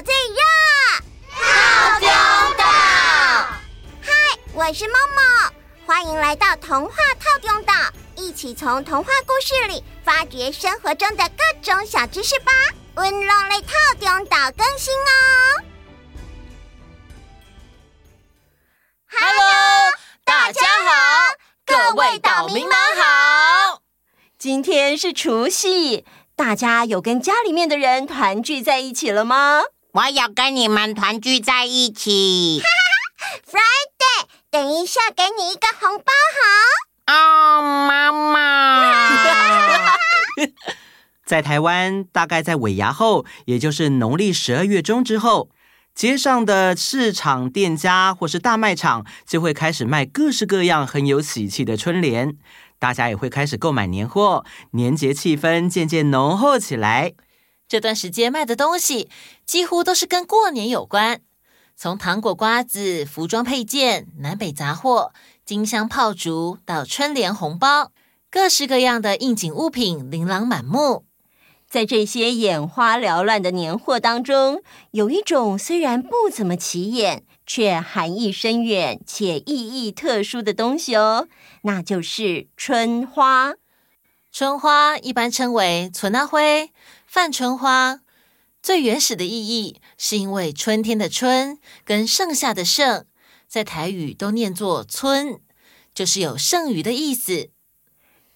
最热，套丁岛。嗨，我是 Momo，欢迎来到童话套丁岛，一起从童话故事里发掘生活中的各种小知识吧。温龙类套丁岛更新哦。Hello，大家好，各位岛民们好。今天是除夕。大家有跟家里面的人团聚在一起了吗？我有跟你们团聚在一起。Friday，等一下给你一个红包好。哦，妈妈。在台湾，大概在尾牙后，也就是农历十二月中之后，街上的市场店家或是大卖场就会开始卖各式各样很有喜气的春联。大家也会开始购买年货，年节气氛渐渐浓厚起来。这段时间卖的东西几乎都是跟过年有关，从糖果、瓜子、服装配件、南北杂货、金香炮竹到春联、红包，各式各样的应景物品琳琅满目。在这些眼花缭乱的年货当中，有一种虽然不怎么起眼，却含义深远且意义特殊的东西哦，那就是春花。春花一般称为春仔花、泛春花。最原始的意义是因为春天的“春”跟盛夏的“盛”在台语都念作“春”，就是有剩余的意思。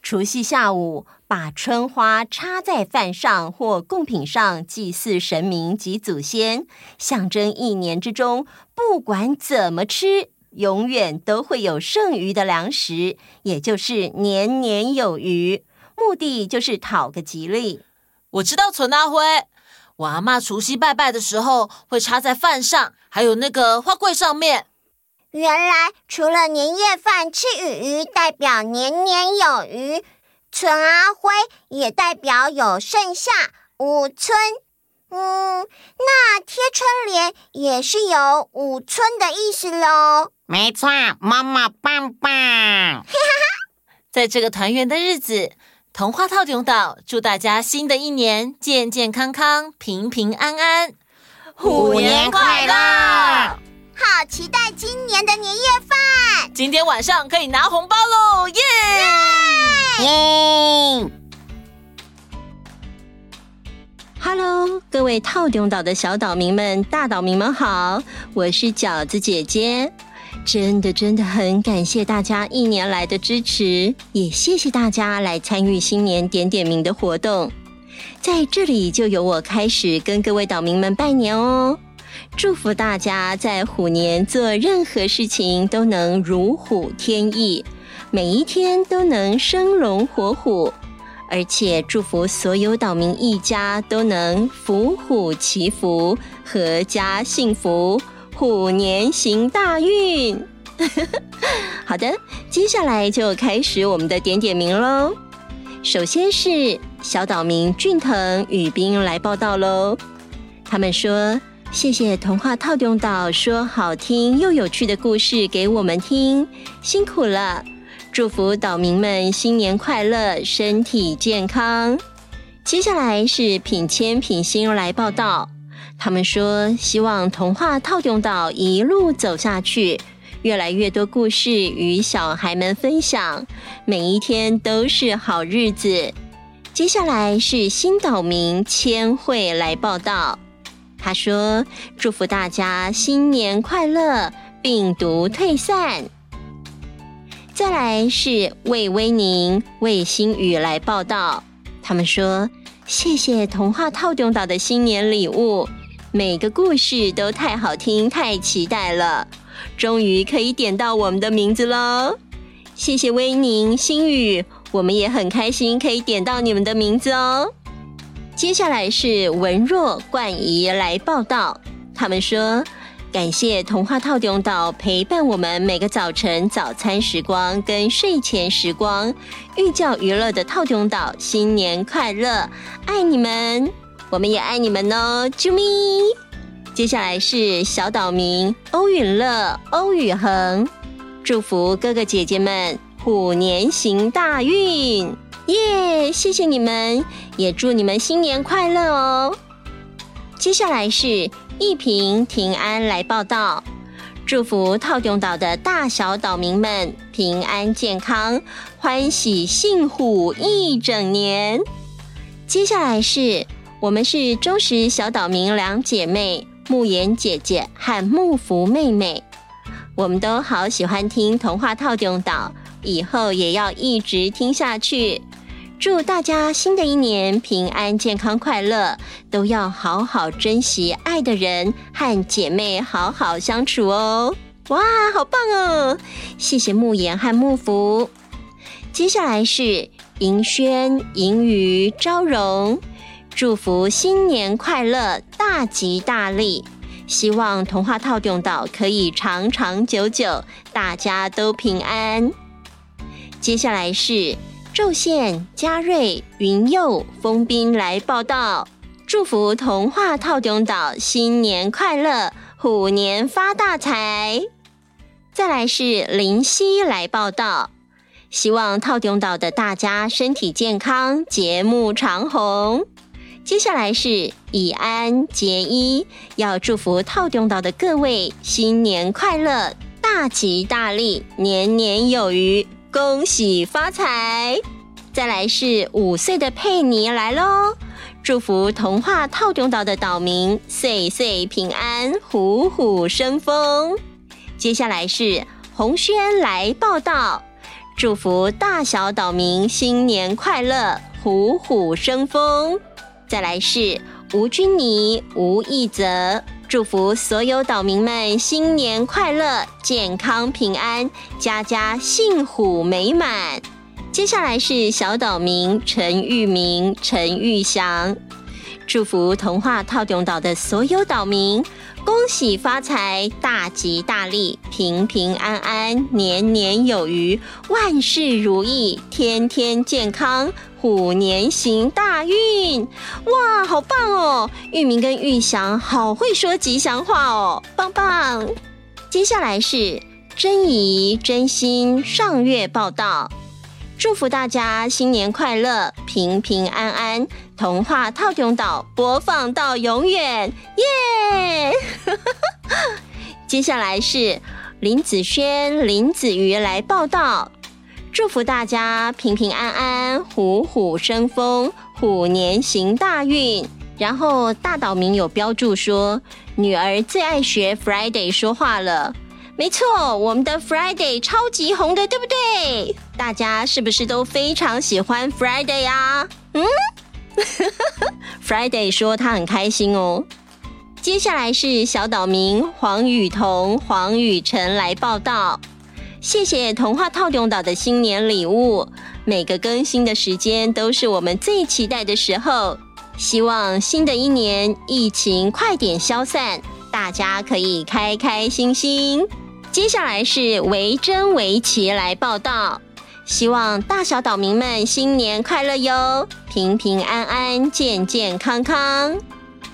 除夕下午，把春花插在饭上或贡品上，祭祀神明及祖先，象征一年之中不管怎么吃，永远都会有剩余的粮食，也就是年年有余。目的就是讨个吉利。我知道存阿灰，我阿妈除夕拜拜的时候会插在饭上，还有那个花柜上面。原来除了年夜饭吃鱼鱼，代表年年有余。存阿灰也代表有盛夏五春，嗯，那贴春联也是有五春的意思喽。没错，妈妈棒棒。在这个团圆的日子，童话透中岛祝大家新的一年健健康康、平平安安，虎年快乐！好期待今年的年夜饭，今天晚上可以拿红包喽，耶！耶！Hello，各位套中岛的小岛民们、大岛民们好，我是饺子姐姐。真的真的很感谢大家一年来的支持，也谢谢大家来参与新年点点名的活动。在这里就由我开始跟各位岛民们拜年哦。祝福大家在虎年做任何事情都能如虎添翼，每一天都能生龙活虎，而且祝福所有岛民一家都能福虎祈福，阖家幸福，虎年行大运。好的，接下来就开始我们的点点名喽。首先是小岛民俊腾、宇彬来报道喽，他们说。谢谢童话套用岛说好听又有趣的故事给我们听，辛苦了！祝福岛民们新年快乐，身体健康。接下来是品签、品心来报道，他们说希望童话套用岛一路走下去，越来越多故事与小孩们分享，每一天都是好日子。接下来是新岛民千惠来报道。他说：“祝福大家新年快乐，病毒退散。”再来是魏威宁、魏新宇来报道，他们说：“谢谢童话套用岛的新年礼物，每个故事都太好听，太期待了，终于可以点到我们的名字喽！谢谢威宁、新宇，我们也很开心可以点到你们的名字哦。”接下来是文若、冠仪来报道，他们说感谢童话透中岛陪伴我们每个早晨早餐时光跟睡前时光，寓教于乐的透中岛新年快乐，爱你们，我们也爱你们哦，啾咪！接下来是小岛民欧允乐、欧宇恒，祝福哥哥姐姐们虎年行大运。耶！Yeah, 谢谢你们，也祝你们新年快乐哦。接下来是一平平安来报道，祝福套中岛的大小岛民们平安健康，欢喜幸福一整年。接下来是我们是忠实小岛民两姐妹沐妍姐姐和木福妹妹，我们都好喜欢听童话套用岛，以后也要一直听下去。祝大家新的一年平安、健康、快乐，都要好好珍惜爱的人和姐妹，好好相处哦！哇，好棒哦！谢谢沐妍和木福。接下来是银轩、银鱼、昭荣，祝福新年快乐，大吉大利！希望童话透中岛可以长长久久，大家都平安。接下来是。寿宪、嘉瑞、云佑、丰斌来报道，祝福童话透中岛新年快乐，虎年发大财。再来是林夕来报道，希望套中岛的大家身体健康，节目长红。接下来是以安、结衣，要祝福套中岛的各位新年快乐，大吉大利，年年有余。恭喜发财！再来是五岁的佩妮来喽，祝福童话套中岛的岛民岁岁平安，虎虎生风。接下来是红轩来报道，祝福大小岛民新年快乐，虎虎生风。再来是吴君妮、吴义泽。祝福所有岛民们新年快乐、健康平安、家家幸福美满。接下来是小岛民陈玉明、陈玉祥，祝福童话透中岛的所有岛民恭喜发财、大吉大利、平平安安、年年有余、万事如意、天天健康。虎年行大运，哇，好棒哦！玉明跟玉祥好会说吉祥话哦，棒棒。接下来是珍怡、真心上月报道，祝福大家新年快乐，平平安安。童话透中岛播放到永远，耶！接下来是林子轩、林子瑜来报道。祝福大家平平安安，虎虎生风，虎年行大运。然后大岛民有标注说，女儿最爱学 Friday 说话了。没错，我们的 Friday 超级红的，对不对？大家是不是都非常喜欢 Friday 啊？嗯，Friday 说他很开心哦。接下来是小岛民黄雨桐、黄雨晨来报道。谢谢童话套用岛的新年礼物，每个更新的时间都是我们最期待的时候。希望新的一年疫情快点消散，大家可以开开心心。接下来是维珍维奇来报道，希望大小岛民们新年快乐哟，平平安安，健健康康。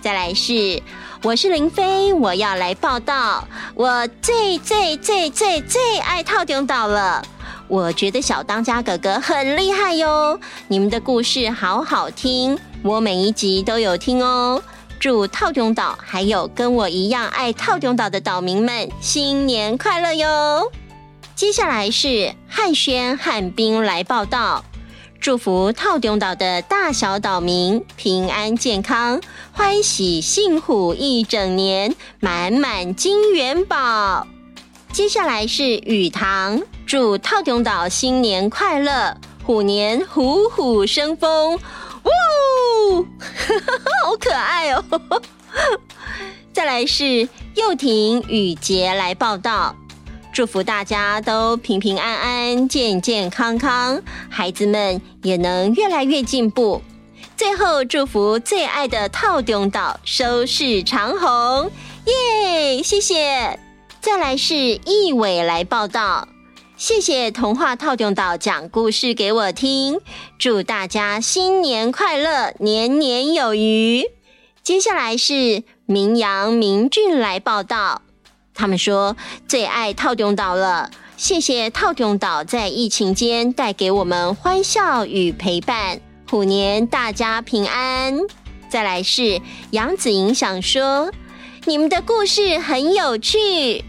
再来是。我是林飞，我要来报道。我最最最最最爱透中岛了。我觉得小当家哥哥很厉害哟，你们的故事好好听，我每一集都有听哦。祝套中岛还有跟我一样爱套中岛的岛民们新年快乐哟。接下来是汉轩汉斌来报道。祝福套中岛的大小岛民平安健康，欢喜幸福一整年，满满金元宝。接下来是雨堂，祝套中岛新年快乐，虎年虎虎生风。呜，好可爱哦！再来是幼婷雨洁来报道。祝福大家都平平安安、健健康康，孩子们也能越来越进步。最后，祝福最爱的透中岛收视长虹，耶！谢谢。再来是易伟来报道，谢谢童话透中岛讲故事给我听，祝大家新年快乐，年年有余。接下来是明阳明俊来报道。他们说最爱套中岛了，谢谢套中岛在疫情间带给我们欢笑与陪伴，虎年大家平安。再来是杨子莹想说，你们的故事很有趣。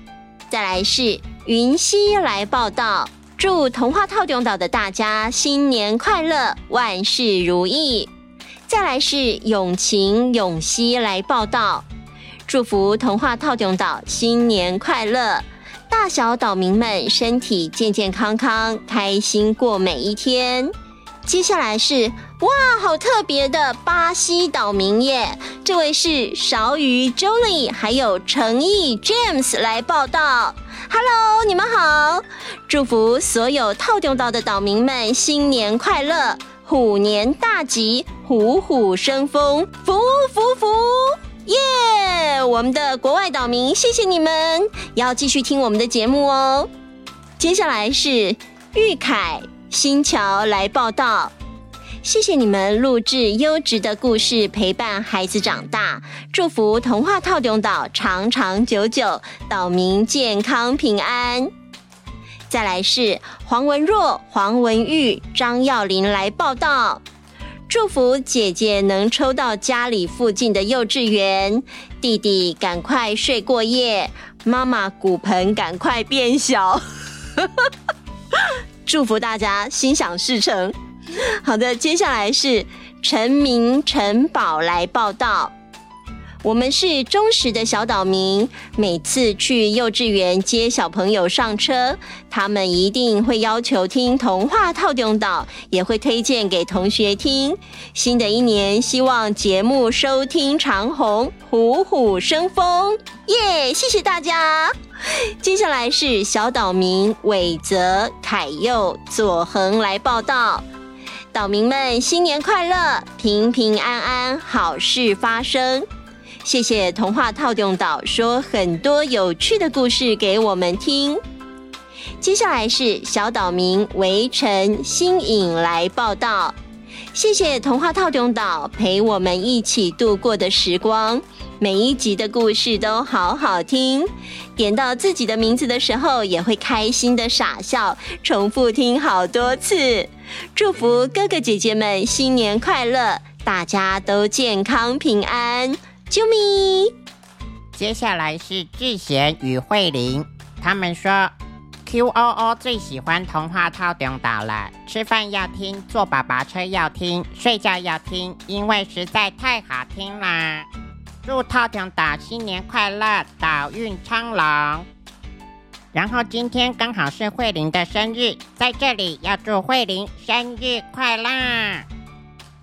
再来是云溪来报道，祝童话套中岛的大家新年快乐，万事如意。再来是永晴永熙来报道，祝福童话套用岛新年快乐。大小岛民们身体健健康康，开心过每一天。接下来是哇，好特别的巴西岛民耶！这位是勺鱼 Jolie，还有诚意 James 来报道。Hello，你们好！祝福所有套用岛的岛民们新年快乐，虎年大吉，虎虎生风，福福福！耶我们的国外岛民，谢谢你们，要继续听我们的节目哦。接下来是玉凯新桥来报道，谢谢你们录制优质的故事，陪伴孩子长大，祝福童话透中岛长长久久，岛民健康平安。再来是黄文若、黄文玉、张耀林来报道。祝福姐姐能抽到家里附近的幼稚园，弟弟赶快睡过夜，妈妈骨盆赶快变小。祝福大家心想事成。好的，接下来是陈明陈宝来报道。我们是忠实的小岛民，每次去幼稚园接小朋友上车，他们一定会要求听童话套用岛，也会推荐给同学听。新的一年，希望节目收听长虹，虎虎生风，耶！谢谢大家。接下来是小岛民伟泽、凯佑、左恒来报道，岛民们新年快乐，平平安安，好事发生。谢谢童话透中岛说很多有趣的故事给我们听。接下来是小岛民围城新颖来报道。谢谢童话透中岛陪我们一起度过的时光，每一集的故事都好好听。点到自己的名字的时候，也会开心的傻笑，重复听好多次。祝福哥哥姐姐们新年快乐，大家都健康平安。啾咪！接下来是智贤与慧玲，他们说 Q O O 最喜欢童话套中岛了，吃饭要听，坐爸爸车要听，睡觉要听，因为实在太好听啦！祝套中岛新年快乐，岛运昌隆。然后今天刚好是慧玲的生日，在这里要祝慧玲生日快乐。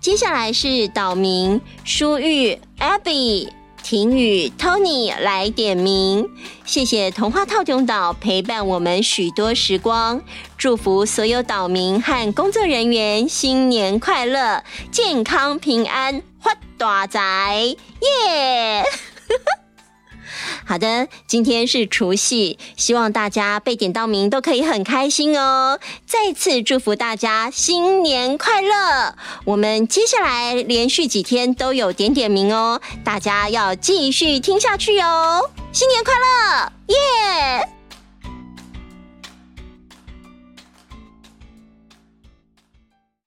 接下来是岛民舒玉、Abby、婷宇、Tony 来点名，谢谢童话套中岛陪伴我们许多时光，祝福所有岛民和工作人员新年快乐，健康平安，发大财，耶、好的，今天是除夕，希望大家被点到名都可以很开心哦。再次祝福大家新年快乐！我们接下来连续几天都有点点名哦，大家要继续听下去哦。新年快乐，耶！